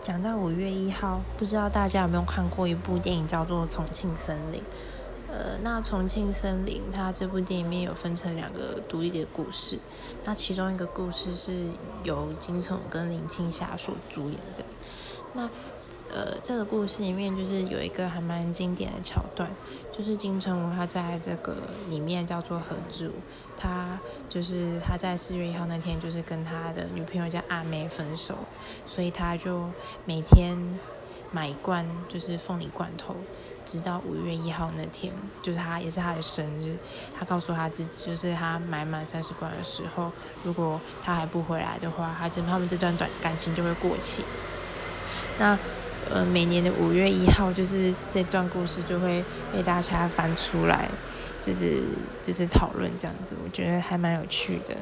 讲到五月一号，不知道大家有没有看过一部电影叫做《重庆森林》。呃，那《重庆森林》它这部电影里面有分成两个独立的故事，那其中一个故事是由金城跟林青霞所主演的。那呃，这个故事里面就是有一个还蛮经典的桥段，就是金城武他在这个里面叫做何志武，他就是他在四月一号那天就是跟他的女朋友叫阿妹分手，所以他就每天买一罐就是凤梨罐头，直到五月一号那天，就是他也是他的生日，他告诉他自己，就是他买满三十罐的时候，如果他还不回来的话，他这他们这段短感情就会过期。那呃，每年的五月一号，就是这段故事就会被大家翻出来，就是就是讨论这样子，我觉得还蛮有趣的。